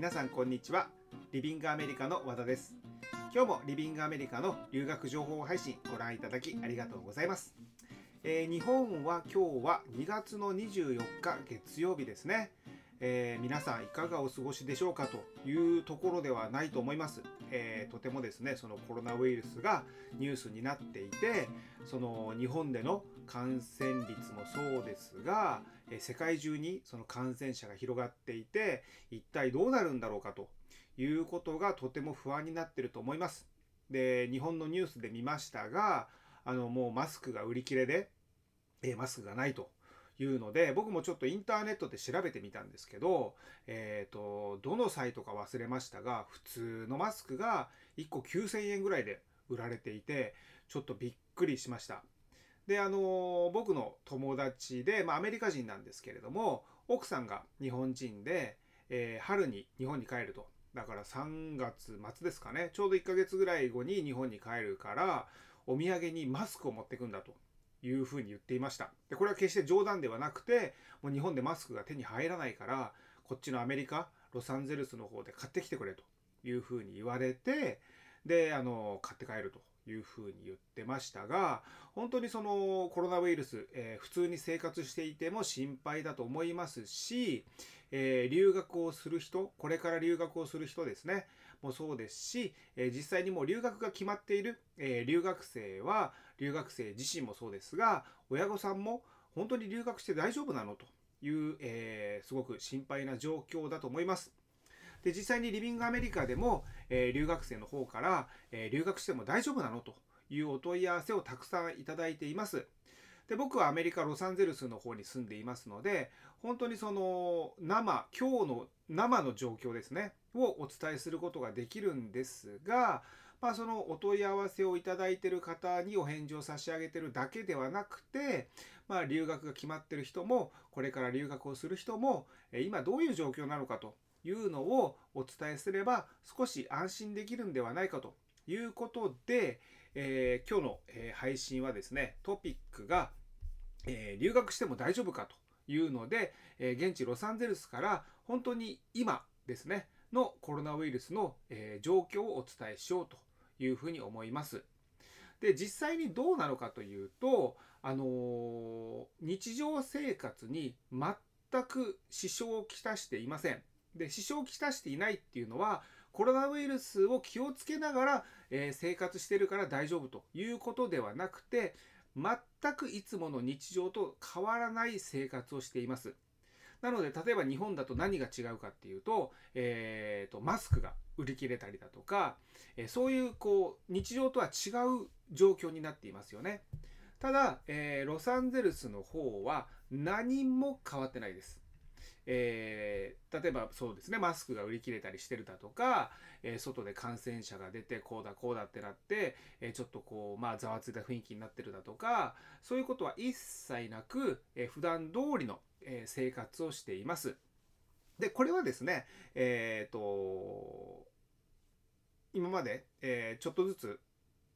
皆さんこんにちは。リビングアメリカの和田です。今日もリビングアメリカの留学情報配信ご覧いただきありがとうございます、えー日本は今日は2月の24日月曜日ですね、えー皆さんいかがお過ごしでしょうかというところではないと思います、えーとてもですねそのコロナウイルスがニュースになっていてその日本での感染率もそうですが、え世界中にその感染者が広がっていて一体どうなるんだろうかということがとても不安になってると思います。で日本のニュースで見ましたがあのもうマスクが売り切れで、えマスクがないと。いうので僕もちょっとインターネットで調べてみたんですけど、えー、とどのサイトか忘れましたが普通のマスクが1個9000円ぐらいで売られていてちょっとびっくりしました。であの僕の友達で、まあ、アメリカ人なんですけれども奥さんが日本人で、えー春に日本に帰ると。だから3月末ですかね。ちょうど1ヶ月ぐらい後に日本に帰るからお土産にマスクを持ってくんだと。いうふうに言っていました。でこれは決して冗談ではなくてもう日本でマスクが手に入らないからこっちのアメリカロサンゼルスの方で買ってきてくれというふうに言われてであの買って帰ると。いうふうに言ってましたが本当にそのコロナウイルス、えー普通に生活していても心配だと思いますし、えー留学をする人これから留学をする人ですねもそうですし、えー実際にもう留学が決まっている、え留学生は留学生自身もそうですが親御さんも本当に留学して大丈夫なのという、えすごく心配な状況だと思います。で実際にリビングアメリカでも、え留学生の方から、え留学しても大丈夫なのというお問い合わせをたくさんいただいています。で僕はアメリカ・ロサンゼルスの方に住んでいますので本当にその生今日の生の状況ですねをお伝えすることができるんですが、まあ、そのお問い合わせをいただいている方にお返事を差し上げてるだけではなくて、まあ、留学が決まってる人もこれから留学をする人も今どういう状況なのかというのをお伝えすれば少し安心できるんではないかということで、えー今日の、えー配信はですねトピックが、えー留学しても大丈夫かというので、えー現地ロサンゼルスから本当に今ですねのコロナウイルスの、えー状況をお伝えしようというふうに思います。で実際にどうなのかというと、あの日常生活に全く支障をきたしていません。で支障をきたしていないっていうのはコロナウイルスを気をつけながら、えー生活してるから大丈夫ということではなくて全くいつもの日常と変わらない生活をしています。なので例えば日本だと何が違うかっていうと,、えーとマスクが売り切れたりだとか、えーそういうこう日常とは違う状況になっていますよね。ただ、えーロサンゼルスの方は何も変わってないです。えー例えばそうですねマスクが売り切れたりしてるだとか、えー外で感染者が出てこうだこうだってなって、えーちょっとこうまあざわついた雰囲気になってるだとかそういうことは一切なく、えー普段通りの、え生活をしています。でこれはですねえっ、と今まで、えちょっとずつ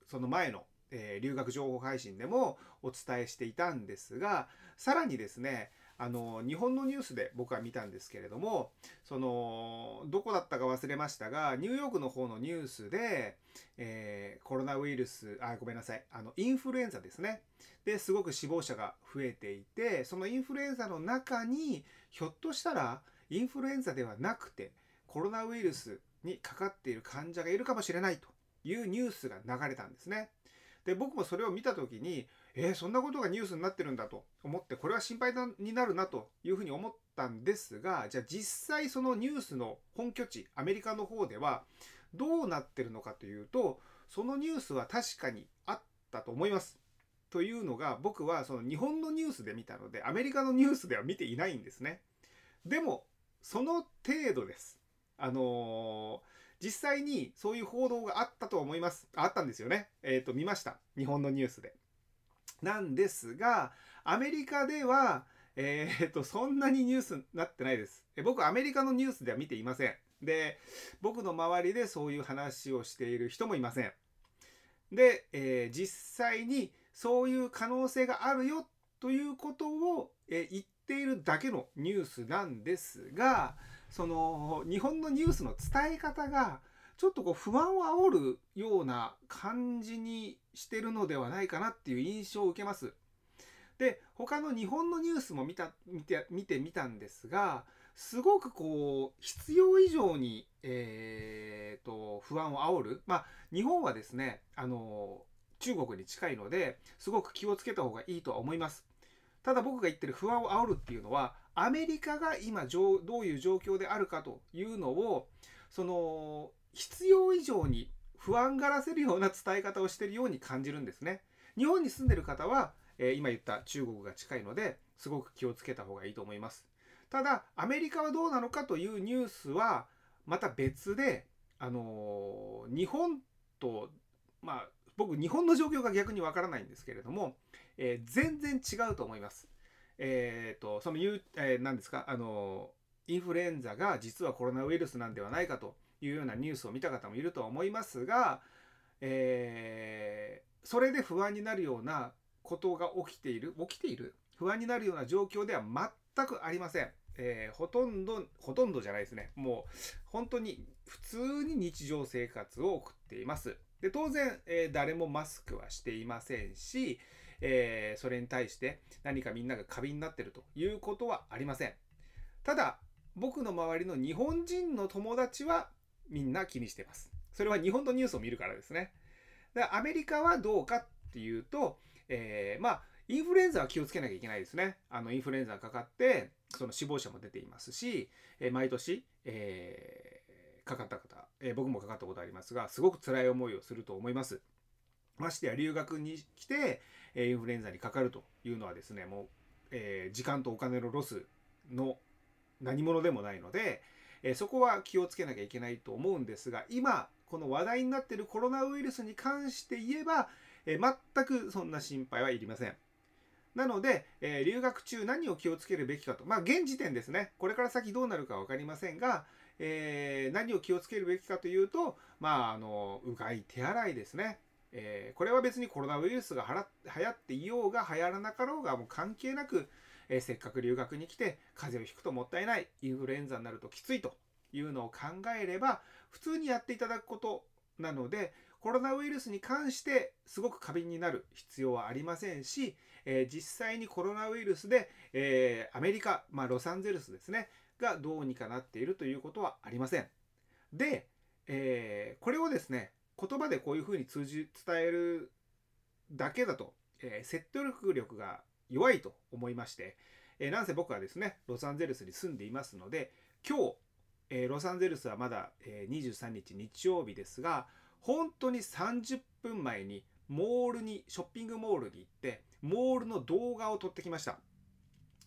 その前の、え留学情報配信でもお伝えしていたんですがさらにですねあの日本のニュースで僕は見たんですけれどもそのどこだったか忘れましたがニューヨークの方のニュースで、えーコロナウイルスあごめんなさいあのインフルエンザですねですごく死亡者が増えていてそのインフルエンザの中にひょっとしたらインフルエンザではなくてコロナウイルスにかかっている患者がいるかもしれないというニュースが流れたんですね。で僕もそれを見た時にえーそんなことがニュースになってるんだと思ってこれは心配になるなというふうに思ったんですがじゃあ実際そのニュースの本拠地アメリカの方ではどうなってるのかというとそのニュースは確かにあったと思います。というのが僕はその日本のニュースで見たのでアメリカのニュースでは見ていないんですね。でもその程度です。あのー実際にそういう報道があったと思います。あったんですよね。えっ、と見ました。日本のニュースで。なんですがアメリカではえー、とそんなにニュースになってないです。え僕アメリカのニュースでは見ていません。で僕の周りでそういう話をしている人もいません。で、えー実際にそういう可能性があるよということを、えー言っているだけのニュースなんですがその日本のニュースの伝え方がちょっとこう不安を煽るような感じにしてるのではないかなっていう印象を受けます。で他の日本のニュースも見た見て見てみたんですがすごくこう必要以上に、えーと、不安を煽る、まあ、日本はですねあの中国に近いのですごく気をつけた方がいいとは思います。ただ僕が言ってる不安を煽るっていうのはアメリカが今どういう状況であるかというのをその必要以上に不安がらせるような伝え方をしているように感じるんですね。日本に住んでる方は、えー、今言った中国が近いのですごく気をつけた方がいいと思います。ただアメリカはどうなのかというニュースはまた別で、あのー、日本とまあ僕日本の状況が逆にわからないんですけれども、えー、全然違うと思います。えっ、ー、とその言う、えー、何ですかあのインフルエンザが実はコロナウイルスなんではないかというようなニュースを見た方もいるとは思いますが、えー、それで不安になるようなことが起きている起きている不安になるような状況では全くありません。えー、ほとんど、ほとんどじゃないですね。もう、本当に普通に日常生活を送っています。で、当然、えー、誰もマスクはしていませんし、えー、それに対して何かみんなが過敏になってるということはありません。ただ、僕の周りの日本人の友達はみんな気にしてます。それは日本のニュースを見るからですね。でアメリカはどうかっていうと、えー、まあ、インフルエンザは気をつけなきゃいけないですね。あの、インフルエンザがかかって、その死亡者も出ていますし、えー、毎年、えー、かかった方、えー、僕もかかったことありますが、すごく辛い思いをすると思います。ましてや留学に来て、えインフルエンザにかかるというのはですね、もう、え時間とお金のロスの何者でもないので、えそこは気をつけなきゃいけないと思うんですが、今、この話題になっているコロナウイルスに関して言えば、え全くそんな心配はいりません。なので、え、留学中何を気をつけるべきかと。まあ、現時点ですね。これから先どうなるか分かりませんが、えー、何を気をつけるべきかというと、まあ、あの、うがい、手洗いですね。えー、これは別にコロナウイルスが流行っていようが流行らなかろうがもう関係なく、えー、せっかく留学に来て風邪をひくともったいない、インフルエンザになるときついというのを考えれば、普通にやっていただくことなので、コロナウイルスに関してすごく過敏になる必要はありませんし、えー、実際にコロナウイルスで、えー、アメリカ、まあ、ロサンゼルスですね、がどうにかなっているということはありません。で、えー、これをですね、言葉でこういうふうに通じ伝えるだけだと、え、説得力が弱いと思いまして、えー、なんせ僕はですね、ロサンゼルスに住んでいますので、今日、えー、ロサンゼルスはまだ、えー、23日日曜日ですが、本当に30分前にモールに、ショッピングモールに行って、モールの動画を撮ってきました。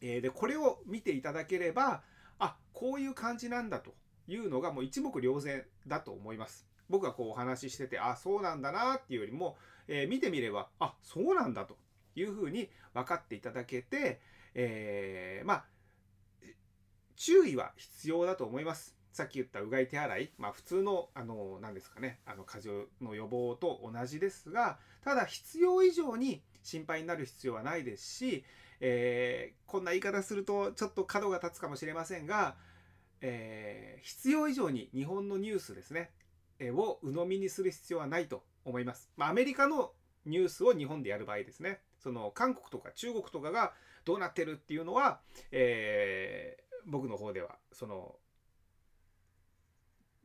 えー、で、これを見ていただければ、あ、こういう感じなんだというのがもう一目瞭然だと思います。僕がこうお話ししてて、あ、そうなんだなっていうよりも、えー、見てみれば、あ、そうなんだというふうに分かっていただけて、えー、まあ、注意は必要だと思います。さっき言ったうがい手洗い、まあ普通の、あの、何ですかね、あの、風邪の予防と同じですが、ただ必要以上に心配になる必要はないですし、えー、こんな言い方するとちょっと角が立つかもしれませんが、えー、必要以上に日本のニュースですね、えー、を鵜呑みにする必要はないと思います。まあ、アメリカのニュースを日本でやる場合ですね。その韓国とか中国とかがどうなってるっていうのは、えー、僕の方ではその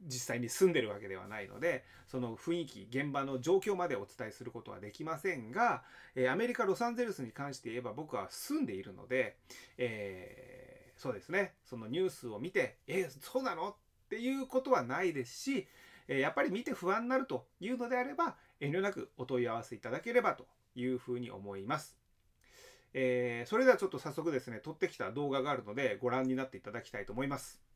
実際に住んでるわけではないのでその雰囲気現場の状況までお伝えすることはできませんが、えアメリカ・ロサンゼルスに関して言えば僕は住んでいるので、えー、そうですね。そのニュースを見てえー、そうなの？っていうことはないですし、えやっぱり見て不安になるというのであれば遠慮なくお問い合わせいただければというふうに思います。えー、それではちょっと早速ですね撮ってきた動画があるのでご覧になっていただきたいと思います。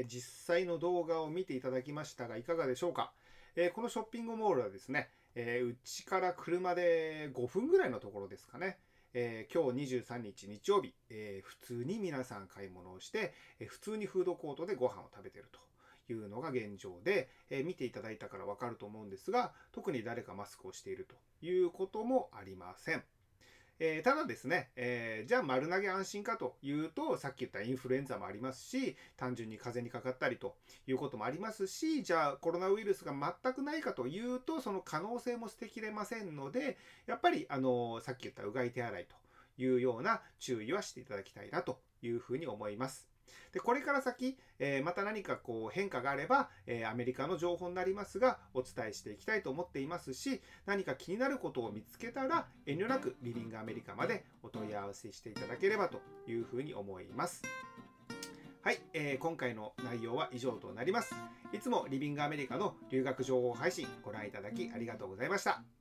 え実際の動画を見ていただきましたがいかがでしょうか、えこのショッピングモールはですねえーうちから車で5分ぐらいのところですかね、えー今日23日日曜日、えー普通に皆さん買い物をして、えー普通にフードコートでご飯を食べてるというのが現状で、え見ていただいたからわかると思うんですが特に誰かマスクをしているということもありません。えーただですね、えーじゃあ丸投げ安心かというとさっき言ったインフルエンザもありますし単純に風邪にかかったりということもありますしじゃあコロナウイルスが全くないかというとその可能性も捨てきれませんのでやっぱりあのさっき言ったうがい手洗いというような注意はしていただきたいなというふうに思います。でこれから先、えーまた何かこう変化があれば、えーアメリカの情報になりますがお伝えしていきたいと思っていますし何か気になることを見つけたら遠慮なくリビングアメリカまでお問い合わせしていただければというふうに思います。はい、えー今回の内容は以上となります。いつもリビングアメリカの留学情報配信ご覧いただきありがとうございました。